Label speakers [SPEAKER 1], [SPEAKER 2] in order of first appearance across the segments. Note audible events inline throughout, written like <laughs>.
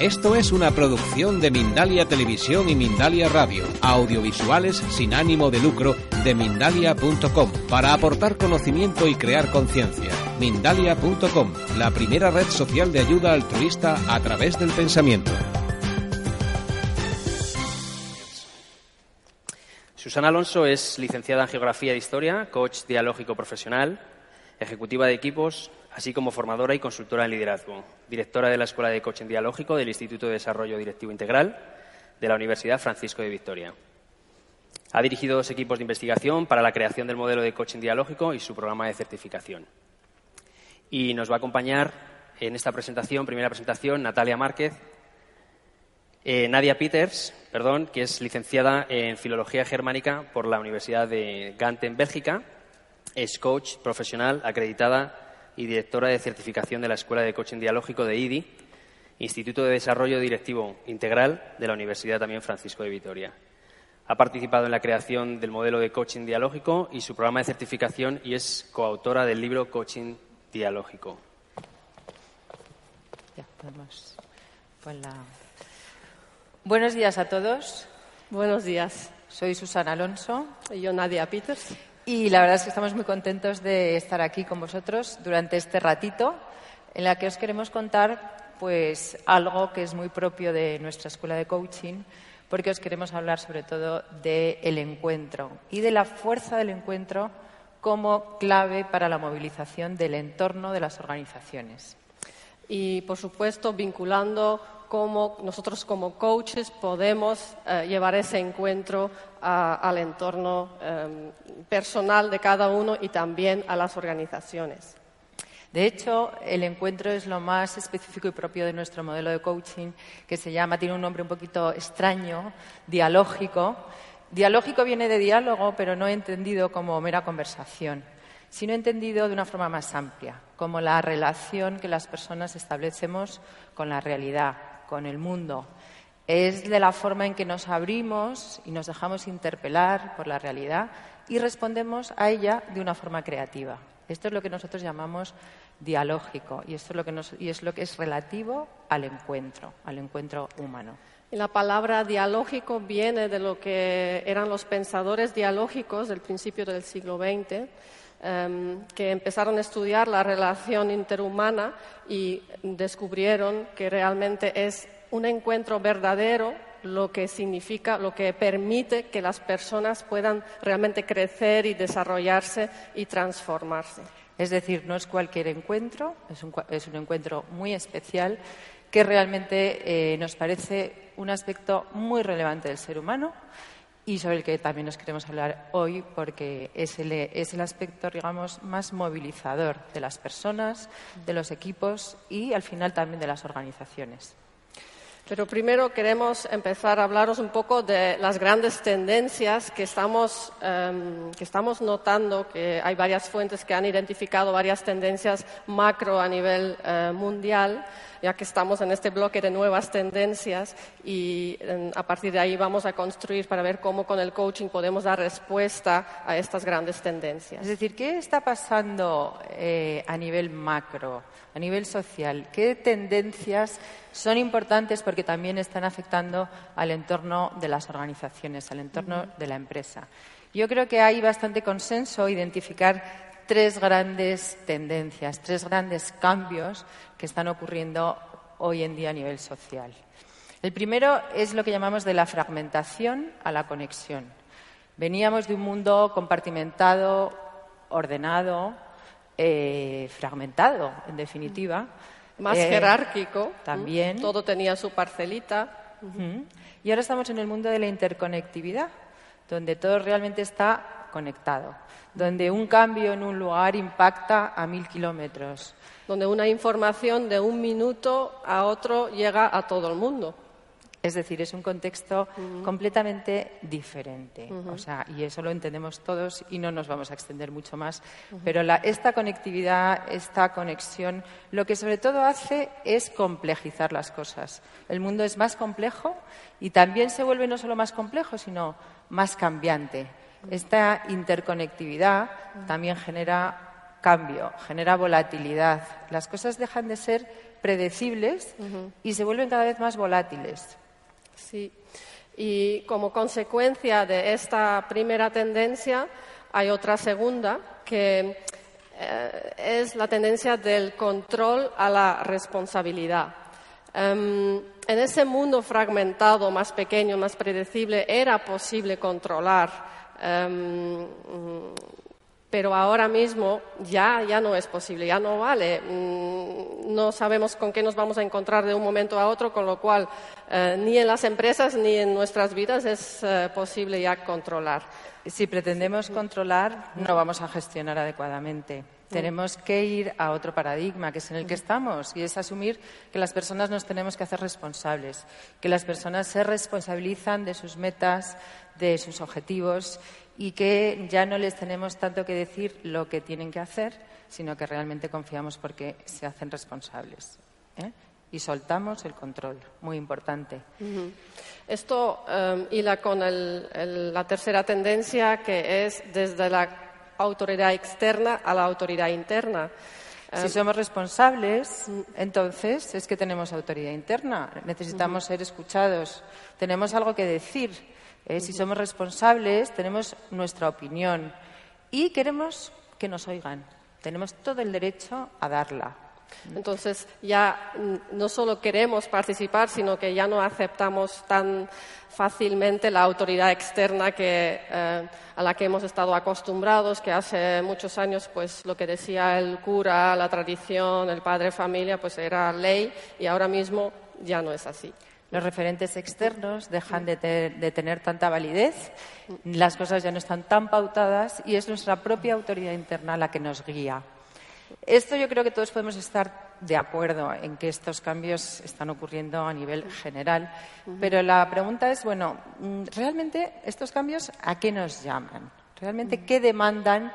[SPEAKER 1] Esto es una producción de Mindalia Televisión y Mindalia Radio, audiovisuales sin ánimo de lucro de mindalia.com, para aportar conocimiento y crear conciencia. Mindalia.com, la primera red social de ayuda altruista a través del pensamiento.
[SPEAKER 2] Susana Alonso es licenciada en Geografía e Historia, coach dialógico profesional, ejecutiva de equipos, así como formadora y consultora en liderazgo, directora de la Escuela de Coaching Dialógico del Instituto de Desarrollo Directivo Integral de la Universidad Francisco de Victoria. Ha dirigido dos equipos de investigación para la creación del modelo de coaching dialógico y su programa de certificación. Y nos va a acompañar en esta presentación, primera presentación, Natalia Márquez, eh, Nadia Peters, perdón, que es licenciada en Filología Germánica por la Universidad de Gante en Bélgica, es coach profesional acreditada y directora de certificación de la Escuela de Coaching Dialógico de IDI, Instituto de Desarrollo Directivo Integral de la Universidad también Francisco de Vitoria. Ha participado en la creación del modelo de coaching dialógico y su programa de certificación y es coautora del libro Coaching Dialógico.
[SPEAKER 3] Buenos días a todos.
[SPEAKER 4] Buenos días.
[SPEAKER 3] Soy Susana Alonso.
[SPEAKER 4] Y yo Nadia Peters.
[SPEAKER 3] Y la verdad es que estamos muy contentos de estar aquí con vosotros durante este ratito en la que os queremos contar pues algo que es muy propio de nuestra escuela de coaching porque os queremos hablar sobre todo del encuentro y de la fuerza del encuentro como clave para la movilización del entorno de las organizaciones.
[SPEAKER 4] Y, por supuesto, vinculando cómo nosotros como coaches podemos eh, llevar ese encuentro al entorno em, personal de cada uno y también a las organizaciones.
[SPEAKER 3] De hecho, el encuentro es lo más específico y propio de nuestro modelo de coaching, que se llama, tiene un nombre un poquito extraño, dialógico. Dialógico viene de diálogo, pero no entendido como mera conversación, sino entendido de una forma más amplia, como la relación que las personas establecemos con la realidad, con el mundo. Es de la forma en que nos abrimos y nos dejamos interpelar por la realidad y respondemos a ella de una forma creativa. Esto es lo que nosotros llamamos dialógico y esto es lo que, y es, es relativo al encuentro, al encuentro humano.
[SPEAKER 4] la palabra dialógico viene de lo que eran los pensadores dialógicos del principio del siglo XX, em, que empezaron a estudiar la relación interhumana y descubrieron que realmente es un encuentro verdadero lo que significa, lo que permite que las personas puedan realmente crecer y desarrollarse y transformarse.
[SPEAKER 3] Es decir, no es cualquier encuentro, es un, encuentro muy especial que realmente eh, nos parece un aspecto muy relevante del ser humano y sobre el que también nos queremos hablar hoy porque es el, es el aspecto, digamos, más movilizador de las personas, de los equipos y, al final, también de las organizaciones.
[SPEAKER 4] Pero primero queremos empezar a hablaros un poco de las grandes tendencias que estamos, em, que estamos notando, que hay varias fuentes que han identificado varias tendencias macro a nivel eh, mundial ya que estamos en este bloque de nuevas tendencias y a partir de ahí vamos a construir para ver cómo con el coaching podemos dar respuesta a estas grandes tendencias.
[SPEAKER 3] Es decir, ¿qué está pasando eh, a nivel macro, a nivel social? ¿Qué tendencias son importantes porque también están afectando al entorno de las organizaciones, al entorno de la empresa? Yo creo que hay bastante consenso identificar tres grandes tendencias, tres grandes cambios que están ocurriendo hoy en día a nivel social. El primero es lo que llamamos de la fragmentación a la conexión. Veníamos de un mundo compartimentado, ordenado, eh, fragmentado, en definitiva.
[SPEAKER 4] Más eh, jerárquico.
[SPEAKER 3] También.
[SPEAKER 4] Todo tenía su parcelita.
[SPEAKER 3] Y ahora estamos en el mundo de la interconectividad, donde todo realmente está conectado, donde un cambio en un lugar impacta a mil kilómetros.
[SPEAKER 4] Donde una información de un minuto a otro llega a todo el mundo.
[SPEAKER 3] Es decir, es un contexto completamente diferente. O sea, y eso lo entendemos todos y no nos vamos a extender mucho más. Pero esta conectividad, esta conexión, lo que sobre todo hace es complejizar las cosas. El mundo es más complejo y también se vuelve no solo más complejo, sino más cambiante. Esta interconectividad también genera cambio, genera volatilidad. Las cosas dejan de ser predecibles y se vuelven cada vez más volátiles.
[SPEAKER 4] Sí. Y como consecuencia de esta primera tendencia, hay otra segunda, que eh, es la tendencia del control a la responsabilidad. Em, en ese mundo fragmentado, más pequeño, más predecible, era posible controlar em, pero ahora mismo ya, ya no es posible, ya no vale. Mm, no sabemos con qué nos vamos a encontrar de un momento a otro, con lo cual eh, ni en las empresas ni en nuestras vidas es eh, posible ya controlar.
[SPEAKER 3] Si pretendemos controlar, no vamos a gestionar adecuadamente. Tenemos que ir a otro paradigma, que es en el que estamos, y es asumir que las personas nos tenemos que hacer responsables, que las personas se responsabilizan de sus metas, de sus objetivos y que ya no les tenemos tanto que decir lo que tienen que hacer, sino que realmente confiamos porque se hacen responsables. ¿eh? Y soltamos el control, muy importante.
[SPEAKER 4] Esto y em, con la tercera tendencia, que es desde la autoridad externa a la autoridad interna.
[SPEAKER 3] Si em, somos responsables, entonces es que tenemos autoridad interna. Necesitamos ser escuchados. Tenemos algo que decir ¿eh? Si somos responsables, tenemos nuestra opinión y queremos que nos oigan. Tenemos todo el derecho a darla.
[SPEAKER 4] Entonces ya no solo queremos participar, sino que ya no aceptamos tan fácilmente la autoridad externa que, eh, a la que hemos estado acostumbrados, que hace muchos años pues lo que decía el cura, la tradición, el padre familia, pues era ley y ahora mismo ya no es así.
[SPEAKER 3] Los referentes externos dejan de, tener tanta validez, las cosas ya no están tan pautadas y es nuestra propia autoridad interna la que nos guía. Esto yo creo que todos podemos estar de acuerdo en que estos cambios están ocurriendo a nivel general, pero la pregunta es, bueno, ¿realmente estos cambios a qué nos llaman? ¿Realmente qué demandan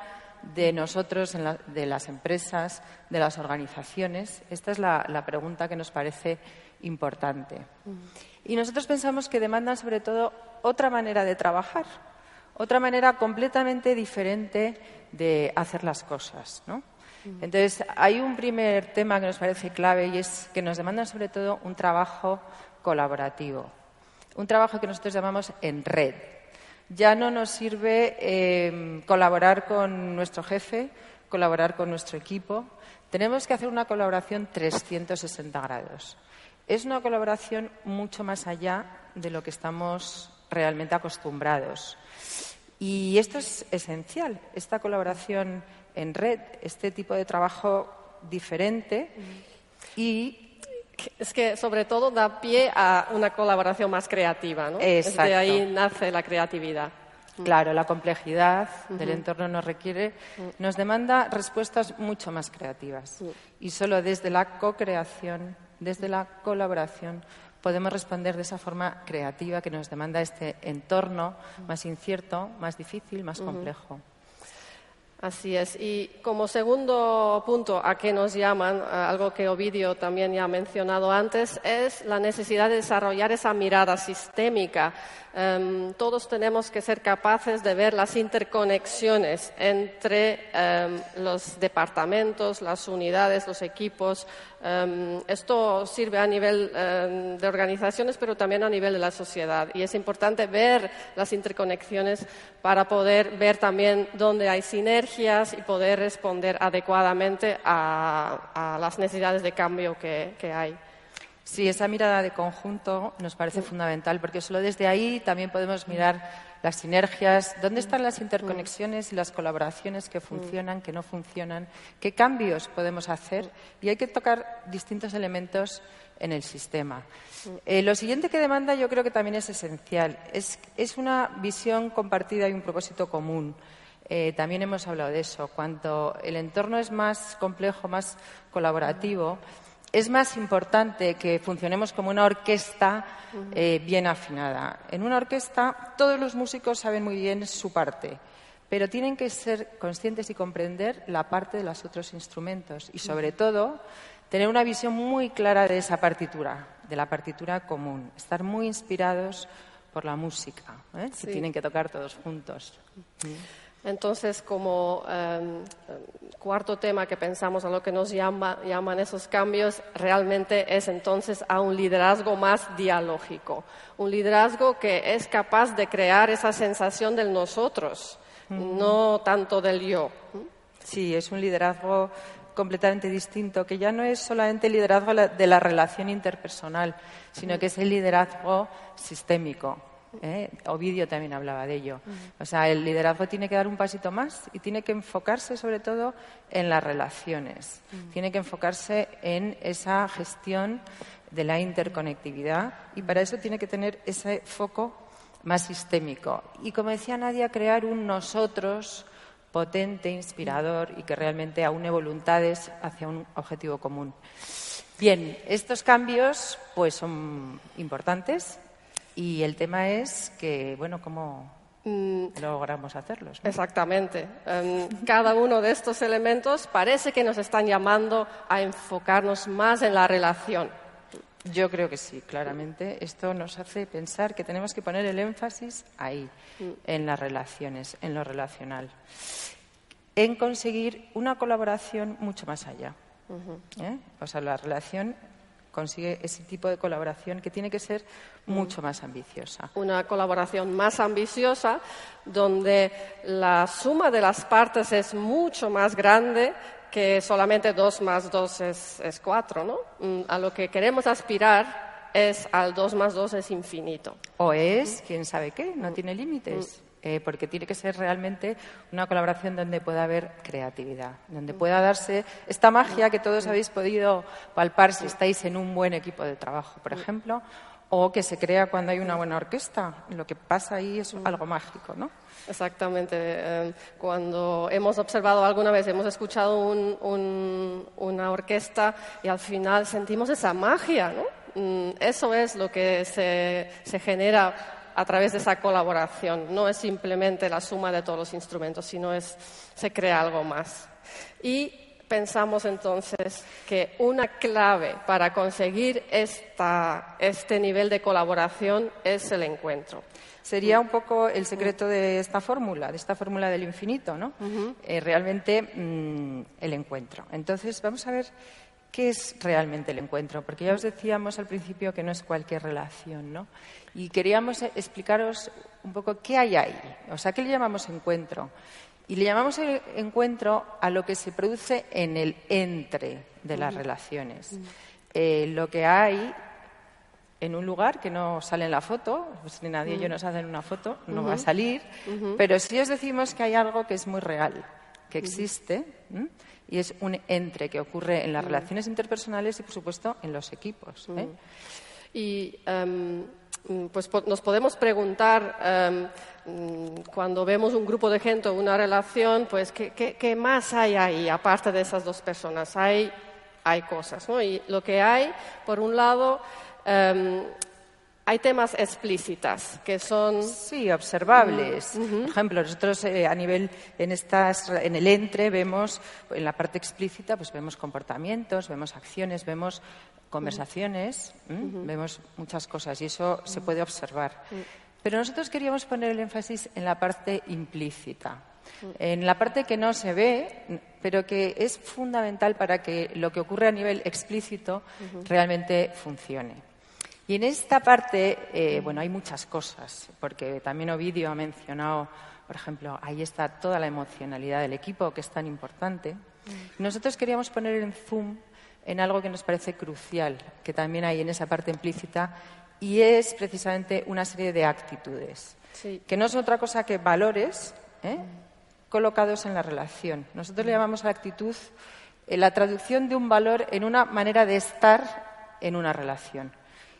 [SPEAKER 3] de nosotros, de las empresas, de las organizaciones? Esta es la pregunta que nos parece importante. Y nosotros pensamos que demandan sobre todo otra manera de trabajar, otra manera completamente diferente de hacer las cosas. ¿no? Entonces, hay un primer tema que nos parece clave y es que nos demandan sobre todo un trabajo colaborativo, un trabajo que nosotros llamamos en red. Ya no nos sirve em, colaborar con nuestro jefe, colaborar con nuestro equipo. Tenemos que hacer una colaboración 360 grados. Es una colaboración mucho más allá de lo que estamos realmente acostumbrados. Y esto es esencial, esta colaboración en red, este tipo de trabajo diferente y
[SPEAKER 4] es que sobre todo da pie a una colaboración más creativa, ¿no? Desde ahí nace la creatividad.
[SPEAKER 3] Claro, la complejidad del entorno nos requiere, nos demanda respuestas mucho más creativas. Y solo desde la co-creación desde la colaboración podemos responder de esa forma creativa que nos demanda este entorno más incierto, más difícil, más complejo.
[SPEAKER 4] Así es. Y como segundo punto a qué nos llaman, algo que Ovidio también ya ha mencionado antes, es la necesidad de desarrollar esa mirada sistémica Em, todos tenemos que ser capaces de ver las interconexiones entre em, los departamentos, las unidades, los equipos. Em, esto sirve a nivel de organizaciones, pero también a nivel de la sociedad. Y es importante ver las interconexiones para poder ver también dónde hay y poder responder adecuadamente a, las necesidades de cambio que hay.
[SPEAKER 3] Sí, esa mirada de conjunto nos parece fundamental porque solo desde ahí también podemos mirar las sinergias, dónde están las interconexiones y las colaboraciones que funcionan, que no funcionan, qué cambios podemos hacer y hay que tocar distintos elementos en el sistema. Eh, lo siguiente que demanda yo creo que también es esencial. Es, es una visión compartida y un propósito común. Eh, también hemos hablado de eso. Cuanto el entorno es más complejo, más colaborativo, es más importante que funcionemos como una orquesta eh, bien afinada. En una orquesta todos los músicos saben muy bien su parte, pero tienen que ser conscientes y comprender la parte de los otros instrumentos y, sobre todo, tener una visión muy clara de esa partitura, de la partitura común, estar muy inspirados por la música, ¿eh? si tienen que tocar todos juntos.
[SPEAKER 4] Entonces, como em, cuarto tema que pensamos a lo que nos llaman esos cambios, realmente es entonces a un liderazgo más dialógico, un liderazgo que es capaz de crear esa sensación del nosotros, no tanto del yo.
[SPEAKER 3] Sí, es un liderazgo completamente distinto, que ya no es solamente el liderazgo de la relación interpersonal, sino que es el liderazgo sistémico ¿eh? Ovidio también hablaba de ello. O sea, el liderazgo tiene que dar un pasito más y tiene que enfocarse sobre todo en las relaciones. Tiene que enfocarse en esa gestión de la interconectividad y para eso tiene que tener ese foco más sistémico. Y como decía Nadia, crear un nosotros potente, inspirador y que realmente aúne voluntades hacia un objetivo común. Bien, estos cambios pues son importantes y el tema es que, bueno, ¿cómo mm. logramos hacerlos?
[SPEAKER 4] Exactamente. Em, cada uno de estos elementos parece que nos están llamando a enfocarnos más en la relación.
[SPEAKER 3] Yo creo que sí, claramente. Esto nos hace pensar que tenemos que poner el énfasis ahí, mm. en las relaciones, en lo relacional, en conseguir una colaboración mucho más allá. ¿Eh? O sea, la relación consigue ese tipo de colaboración que tiene que ser mucho más ambiciosa.
[SPEAKER 4] Una colaboración más ambiciosa donde la suma de las partes es mucho más grande que solamente dos más dos es, cuatro, ¿no? Mm, a lo que queremos aspirar es al dos más dos es infinito.
[SPEAKER 3] O es, quién sabe qué, no tiene límites. Eh, porque tiene que ser realmente una colaboración donde pueda haber creatividad, donde pueda darse esta magia que todos habéis podido palpar si estáis en un buen equipo de trabajo, por ejemplo, o que se crea cuando hay una buena orquesta. Lo que pasa ahí es algo mágico, ¿no?
[SPEAKER 4] Exactamente. Eh, cuando hemos observado alguna vez, hemos escuchado una orquesta y al final sentimos esa magia, ¿no? Mm, eso es lo que se, se genera a través de esa colaboración. No es simplemente la suma de todos los instrumentos, sino es, se crea algo más. Y pensamos entonces que una clave para conseguir este nivel de colaboración es el encuentro.
[SPEAKER 3] Sería un poco el secreto de esta fórmula, de esta fórmula del infinito, ¿no? Eh, realmente mm, el encuentro. Entonces, vamos a ver qué es realmente el encuentro, porque ya os decíamos al principio que no es cualquier relación, ¿no? Y queríamos explicaros un poco qué hay ahí, o sea, qué le llamamos encuentro. Y le llamamos encuentro a lo que se produce en el entre de las relaciones. Eh, lo que hay en un lugar que no sale en la foto, pues ni nadie y yo nos hacen una foto, no va a salir, pero sí os decimos que hay algo que es muy real, que existe, y es un entre que ocurre en las relaciones interpersonales y, por supuesto, en los equipos. ¿eh?
[SPEAKER 4] Y em, pues nos podemos preguntar em, mm, cuando vemos un grupo de gente o una relación, pues ¿qué, más hay ahí aparte de esas dos personas? Hay, hay cosas, ¿no? Y lo que hay, por un lado, em, hay temas explícitas que son
[SPEAKER 3] sí observables. Por ejemplo, nosotros eh, a nivel en estas en el entre vemos en la parte explícita pues vemos comportamientos, vemos acciones, vemos conversaciones, vemos muchas cosas y eso se puede observar. Pero nosotros queríamos poner el énfasis en la parte implícita, en la parte que no se ve, pero que es fundamental para que lo que ocurre a nivel explícito realmente funcione. Y en esta parte, eh, bueno, hay muchas cosas, porque también Ovidio ha mencionado, por ejemplo, ahí está toda la emocionalidad del equipo, que es tan importante. Mm. Nosotros queríamos poner en zoom en algo que nos parece crucial, que también hay en esa parte implícita, y es precisamente una serie de actitudes, que no son otra cosa que valores ¿eh? colocados en la relación. Nosotros le llamamos a la actitud eh, la traducción de un valor en una manera de estar en una relación.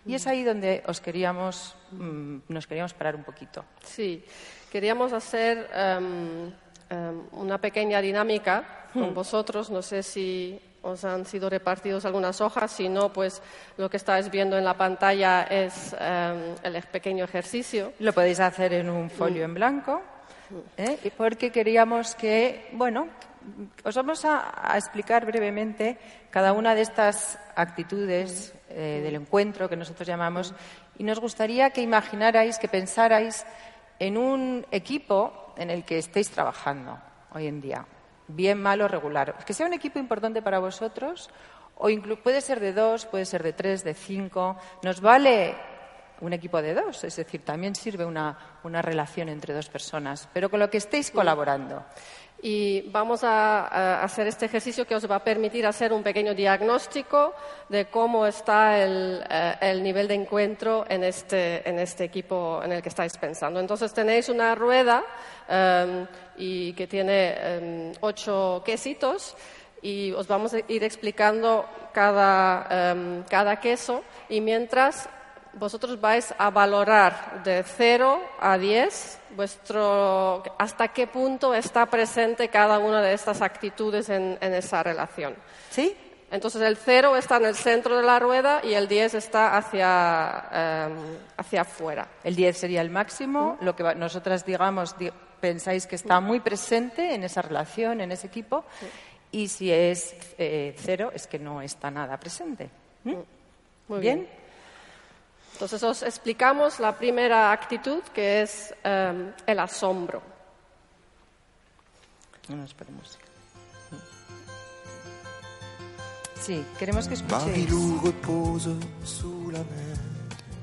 [SPEAKER 3] Y es ahí donde os queríamos, mm, nos queríamos parar un poquito.
[SPEAKER 4] Sí, queríamos hacer em, em, una pequeña dinámica con vosotros. No sé si os han sido repartidos algunas hojas, si no, pues lo que estáis viendo en la pantalla es em, el pequeño ejercicio.
[SPEAKER 3] Lo podéis hacer en un folio en blanco, ¿eh? porque queríamos que, bueno, os vamos a, a explicar brevemente cada una de estas actitudes eh, del encuentro que nosotros llamamos y nos gustaría que imaginarais, que pensarais en un equipo en el que estéis trabajando hoy en día, bien, malo, regular. Que sea un equipo importante para vosotros o puede ser de dos, puede ser de tres, de cinco. Nos vale un equipo de dos, es decir, también sirve una, una relación entre dos personas, pero con lo que estéis colaborando.
[SPEAKER 4] Y vamos a, hacer este ejercicio que os va a permitir hacer un pequeño diagnóstico de cómo está el, eh, nivel de encuentro en este, en este, equipo en el que estáis pensando. Entonces tenéis una rueda em, y que tiene em, ocho quesitos y os vamos a ir explicando cada, em, cada queso y mientras vosotros vais a valorar de 0 a 10 vuestro, hasta qué punto está presente cada una de estas actitudes en, esa relación.
[SPEAKER 3] ¿Sí?
[SPEAKER 4] Entonces el 0 está en el centro de la rueda y el 10 está hacia, em, hacia afuera.
[SPEAKER 3] El 10 sería el máximo, lo que nosotras digamos, pensáis que está muy presente en esa relación, en ese equipo, y si es 0 eh, es que no está nada presente. ¿Mm?
[SPEAKER 4] Muy bien. Entonces os explicamos la primera actitud que es em, el asombro.
[SPEAKER 3] No Sí, queremos que escuchéis.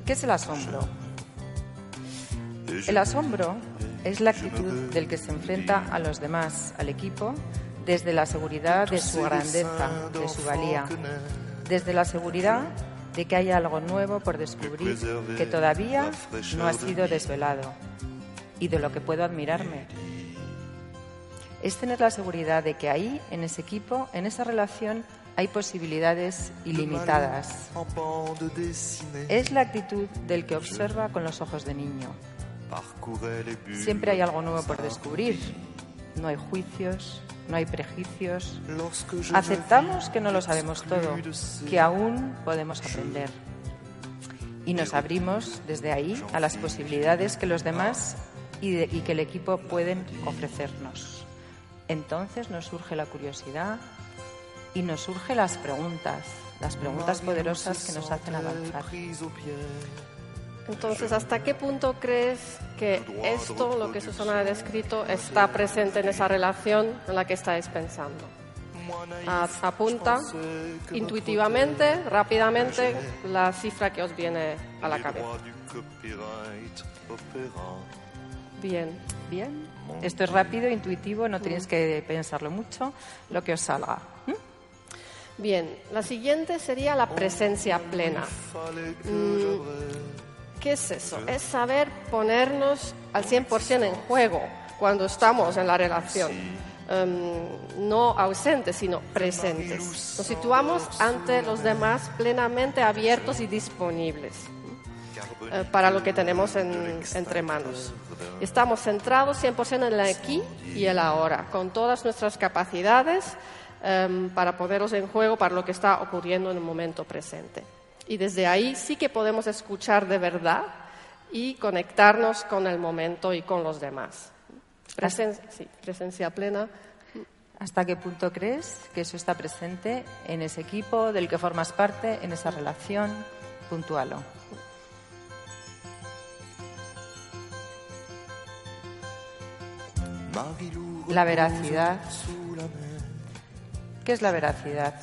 [SPEAKER 3] ¿Qué es el asombro? El asombro es la actitud del que se enfrenta a los demás, al equipo, desde la seguridad de su grandeza, de su valía, desde la seguridad de que hay algo nuevo por descubrir que todavía no ha sido desvelado y de lo que puedo admirarme. Es tener la seguridad de que ahí, en ese equipo, en esa relación, hay posibilidades ilimitadas. Es la actitud del que observa con los ojos de niño. Siempre hay algo nuevo por descubrir. No hay juicios, no hay prejuicios. Aceptamos que no lo sabemos todo, que aún podemos aprender. Y nos abrimos desde ahí a las posibilidades que los demás y, que el equipo pueden ofrecernos. Entonces nos surge la curiosidad y nos surgen las preguntas, las preguntas poderosas que nos hacen avanzar.
[SPEAKER 4] Entonces, ¿hasta qué punto crees que esto, lo que Susana ha descrito, está presente en esa relación en la que estáis pensando? Apunta intuitivamente, rápidamente, la cifra que os viene a la cabeza. Bien.
[SPEAKER 3] Bien. Esto es rápido, intuitivo, no tenéis que pensarlo mucho, lo que os salga.
[SPEAKER 4] Bien, la siguiente sería la presencia plena. Mm, ¿Qué es eso? Es saber ponernos al 100% en juego cuando estamos en la relación. Em, no ausentes, sino presentes. Nos situamos ante los demás plenamente abiertos y disponibles eh, para lo que tenemos entre manos. Estamos centrados 100% en el aquí y el ahora, con todas nuestras capacidades em, para poneros en juego para lo que está ocurriendo en el momento presente. Y desde ahí sí que podemos escuchar de verdad y conectarnos con el momento y con los demás. sí, presencia plena.
[SPEAKER 3] ¿Hasta qué punto crees que eso está presente en ese equipo del que formas parte, en esa relación? Puntualo. La veracidad. ¿Qué es la veracidad?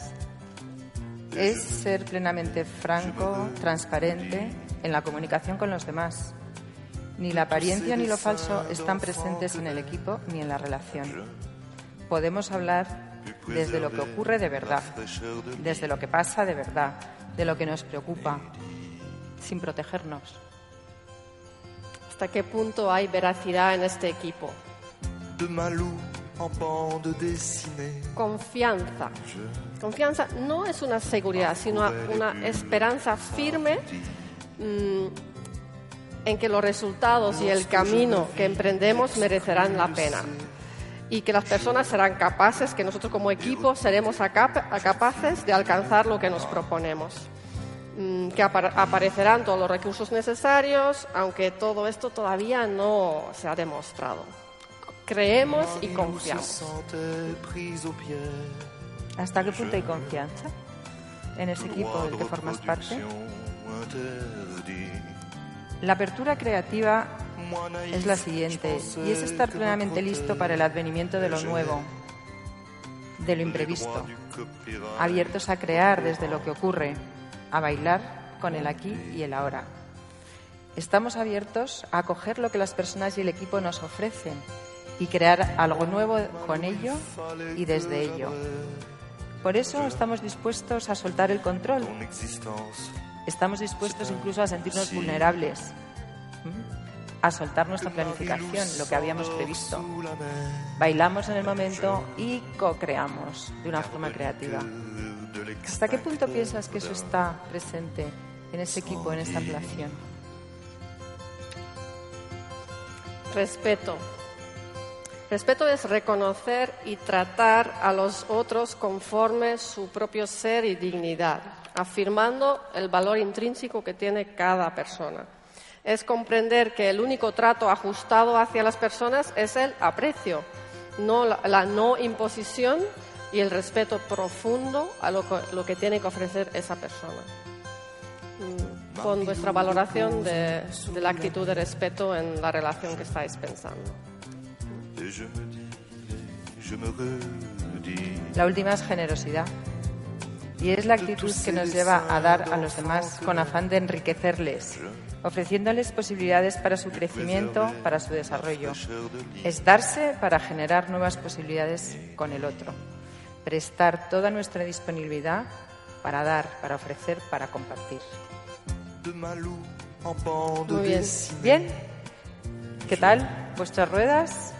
[SPEAKER 3] Es ser plenamente franco, transparente en la comunicación con los demás. Ni la apariencia ni lo falso están presentes en el equipo ni en la relación. Podemos hablar desde lo que ocurre de verdad, desde lo que pasa de verdad, de lo que nos preocupa, sin protegernos.
[SPEAKER 4] ¿Hasta qué punto hay veracidad en este equipo? Confianza. Confianza no es una seguridad, sino una esperanza firme mm, en que los resultados y el camino que emprendemos merecerán la pena. y que las personas serán capaces, que nosotros como equipo seremos capaces de alcanzar lo que nos proponemos. Mm, que aparecerán todos los recursos necesarios, aunque todo esto todavía no se ha demostrado. Creemos y confiamos.
[SPEAKER 3] ¿Hasta qué punto hay confianza en ese equipo del que formas parte? La apertura creativa es la siguiente y es estar plenamente listo para el advenimiento de lo nuevo, de lo imprevisto, abiertos a crear desde lo que ocurre, a bailar con el aquí y el ahora. Estamos abiertos a acoger lo que las personas y el equipo nos ofrecen y crear algo nuevo con ello y desde ello. Por eso estamos dispuestos a soltar el control. Estamos dispuestos incluso a sentirnos vulnerables, a soltar nuestra planificación, lo que habíamos previsto. Bailamos en el momento y co-creamos de una forma creativa. ¿Hasta qué punto piensas que eso está presente en ese equipo, en esta relación?
[SPEAKER 4] Respeto. Respeto es reconocer y tratar a los otros conforme su propio ser y dignidad, afirmando el valor intrínseco que tiene cada persona. Es comprender que el único trato ajustado hacia las personas es el aprecio, no la, no imposición y el respeto profundo a lo que, tiene que ofrecer esa persona. Mm, con vuestra valoración de la actitud de respeto en la relación que estáis pensando.
[SPEAKER 3] La última es generosidad. Y es la actitud que nos lleva a dar a los demás con afán de enriquecerles, ofreciéndoles posibilidades para su crecimiento, para su desarrollo. Es darse para generar nuevas posibilidades con el otro prestar toda nuestra disponibilidad para dar, para ofrecer, para compartir.
[SPEAKER 4] Muy bien.
[SPEAKER 3] ¿Bien? ¿Qué tal? ¿Vuestras ruedas?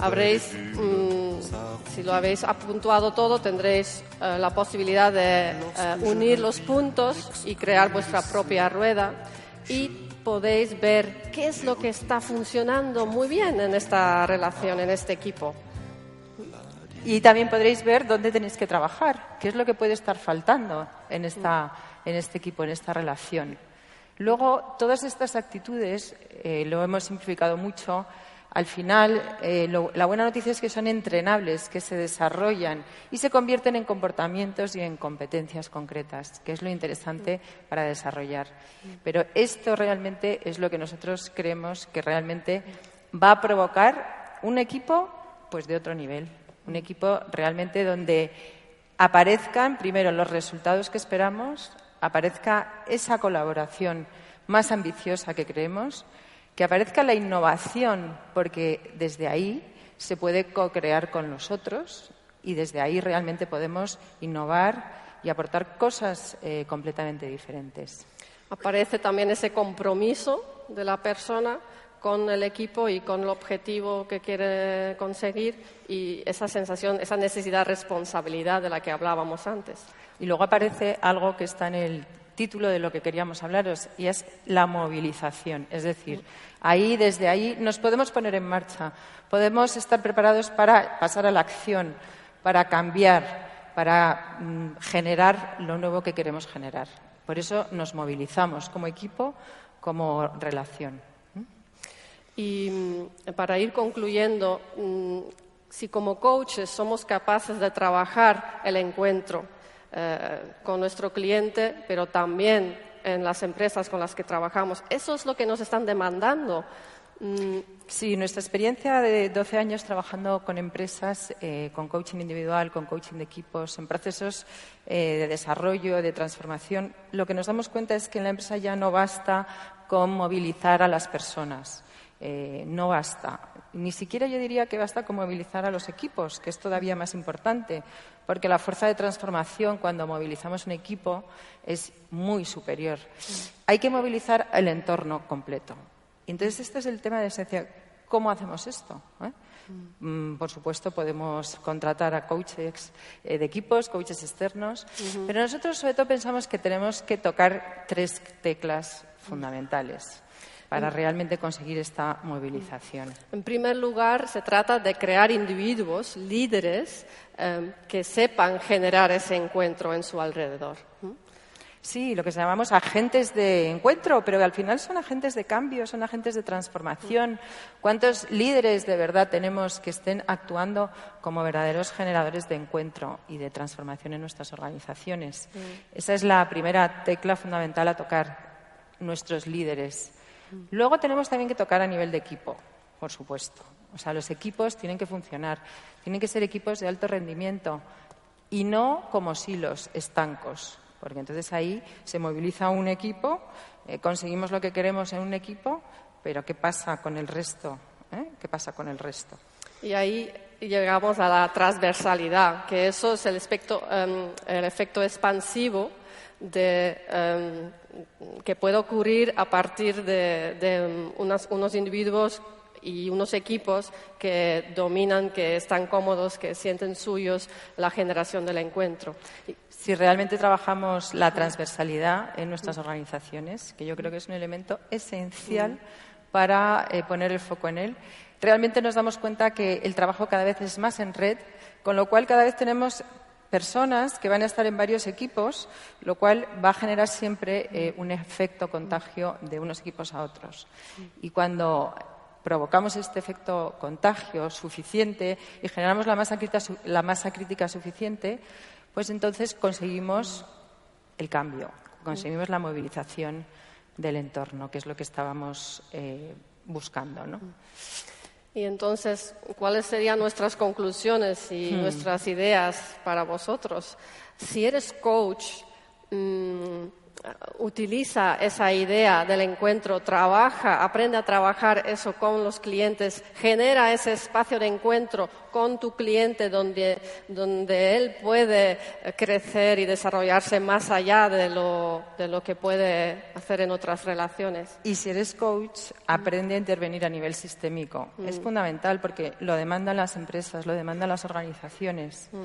[SPEAKER 4] Habréis, mm, si lo habéis apuntuado todo, tendréis eh, la posibilidad de eh, unir los puntos y crear vuestra propia rueda y podéis ver qué es lo que está funcionando muy bien en esta relación, en este equipo.
[SPEAKER 3] Y también podréis ver dónde tenéis que trabajar, qué es lo que puede estar faltando en, esta, en este equipo, en esta relación. Luego, todas estas actitudes, eh, lo hemos simplificado mucho, al final, eh, la buena noticia es que son entrenables, que se desarrollan y se convierten en comportamientos y en competencias concretas, que es lo interesante para desarrollar. Pero esto realmente es lo que nosotros creemos que realmente va a provocar un equipo pues de otro nivel un equipo realmente donde aparezcan primero los resultados que esperamos, aparezca esa colaboración más ambiciosa que creemos, que aparezca la innovación, porque desde ahí se puede co-crear con los otros y desde ahí realmente podemos innovar y aportar cosas eh, completamente diferentes.
[SPEAKER 4] Aparece también ese compromiso de la persona con el equipo y con el objetivo que quiere conseguir y esa sensación, esa necesidad de responsabilidad de la que hablábamos antes.
[SPEAKER 3] Y luego aparece algo que está en el título de lo que queríamos hablaros y es la movilización. Es decir, ahí, desde ahí, nos podemos poner en marcha, podemos estar preparados para pasar a la acción, para cambiar, para mm, generar lo nuevo que queremos generar. Por eso nos movilizamos como equipo, como relación.
[SPEAKER 4] Y mm, para ir concluyendo, mm, si como coaches somos capaces de trabajar el encuentro eh, con nuestro cliente, pero también en las empresas con las que trabajamos, eso es lo que nos están demandando.
[SPEAKER 3] Mm, sí, nuestra experiencia de 12 años trabajando con empresas, eh, con coaching individual, con coaching de equipos, en procesos eh, de desarrollo, de transformación, lo que nos damos cuenta es que en la empresa ya no basta con movilizar a las personas. Eh, no basta. Ni siquiera yo diría que basta con movilizar a los equipos, que es todavía más importante, porque la fuerza de transformación cuando movilizamos un equipo es muy superior. Hay que movilizar el entorno completo. Entonces, este es el tema de esencia. ¿Cómo hacemos esto? ¿Eh? Mm, por supuesto, podemos contratar a coaches eh, de equipos, coaches externos, pero nosotros sobre todo pensamos que tenemos que tocar tres teclas fundamentales. Para realmente conseguir esta movilización.
[SPEAKER 4] En primer lugar, se trata de crear individuos, líderes, eh, que sepan generar ese encuentro en su alrededor.
[SPEAKER 3] Sí, lo que llamamos agentes de encuentro, pero que al final son agentes de cambio, son agentes de transformación. ¿Cuántos líderes de verdad tenemos que estén actuando como verdaderos generadores de encuentro y de transformación en nuestras organizaciones? Esa es la primera tecla fundamental a tocar, nuestros líderes. Luego tenemos también que tocar a nivel de equipo, por supuesto. O sea, los equipos tienen que funcionar, tienen que ser equipos de alto rendimiento y no como silos estancos porque entonces ahí se moviliza un equipo, eh, conseguimos lo que queremos en un equipo, pero ¿qué pasa con el resto? Eh? ¿Qué pasa con el resto?
[SPEAKER 4] Y ahí llegamos a la transversalidad, que eso es el, em, el efecto expansivo de, em, que puede ocurrir a partir de, de unos individuos y unos equipos que dominan, que están cómodos, que sienten suyos la generación del encuentro.
[SPEAKER 3] Si realmente trabajamos la transversalidad en nuestras organizaciones, que yo creo que es un elemento esencial para eh, poner el foco en él, realmente nos damos cuenta que el trabajo cada vez es más en red, con lo cual cada vez tenemos personas que van a estar en varios equipos, lo cual va a generar siempre eh, un efecto contagio de unos equipos a otros. Y cuando provocamos este efecto contagio suficiente y generamos la masa crítica, la masa crítica suficiente, pues entonces conseguimos el cambio, conseguimos la movilización del entorno, que es lo que estábamos eh, buscando. ¿no?
[SPEAKER 4] Y entonces, ¿cuáles serían nuestras conclusiones y hmm. nuestras ideas para vosotros? Si eres coach, mm, utiliza esa idea del encuentro, trabaja, aprende a trabajar eso con los clientes, genera ese espacio de encuentro con tu cliente donde, donde él puede crecer y desarrollarse más allá de lo, de lo que puede hacer en otras relaciones.
[SPEAKER 3] Y si eres coach, aprende a intervenir a nivel sistémico. Mm. Es fundamental porque lo demandan las empresas, lo demandan las organizaciones. Mm.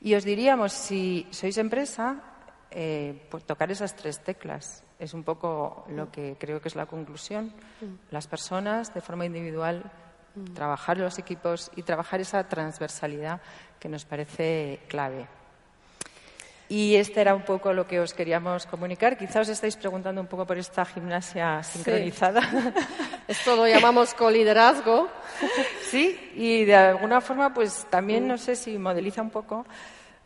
[SPEAKER 3] Y os diríamos, si sois empresa, eh, pues tocar esas tres teclas. Es un poco lo que creo que es la conclusión. Mm. Las personas, de forma individual, mm. trabajar los equipos y trabajar esa transversalidad que nos parece clave. Y este era un poco lo que os queríamos comunicar. Quizá os estáis preguntando un poco por esta gimnasia sincronizada. <laughs>
[SPEAKER 4] Esto lo llamamos coliderazgo. <laughs>
[SPEAKER 3] sí, y de alguna forma, pues también mm. no sé si modeliza un poco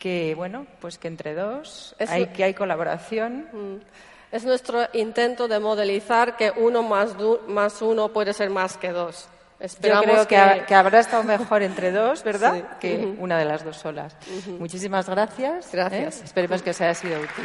[SPEAKER 3] que bueno, pues que entre dos hay que hay colaboración. Mm.
[SPEAKER 4] Es nuestro intento de modelizar que uno más, más uno puede ser más que dos.
[SPEAKER 3] Esperamos Yo creo que... habrá estado mejor entre dos, <laughs> ¿verdad? Que una de las dos solas. Muchísimas gracias.
[SPEAKER 4] Gracias.
[SPEAKER 3] ¿eh? Esperemos que os haya sido útil.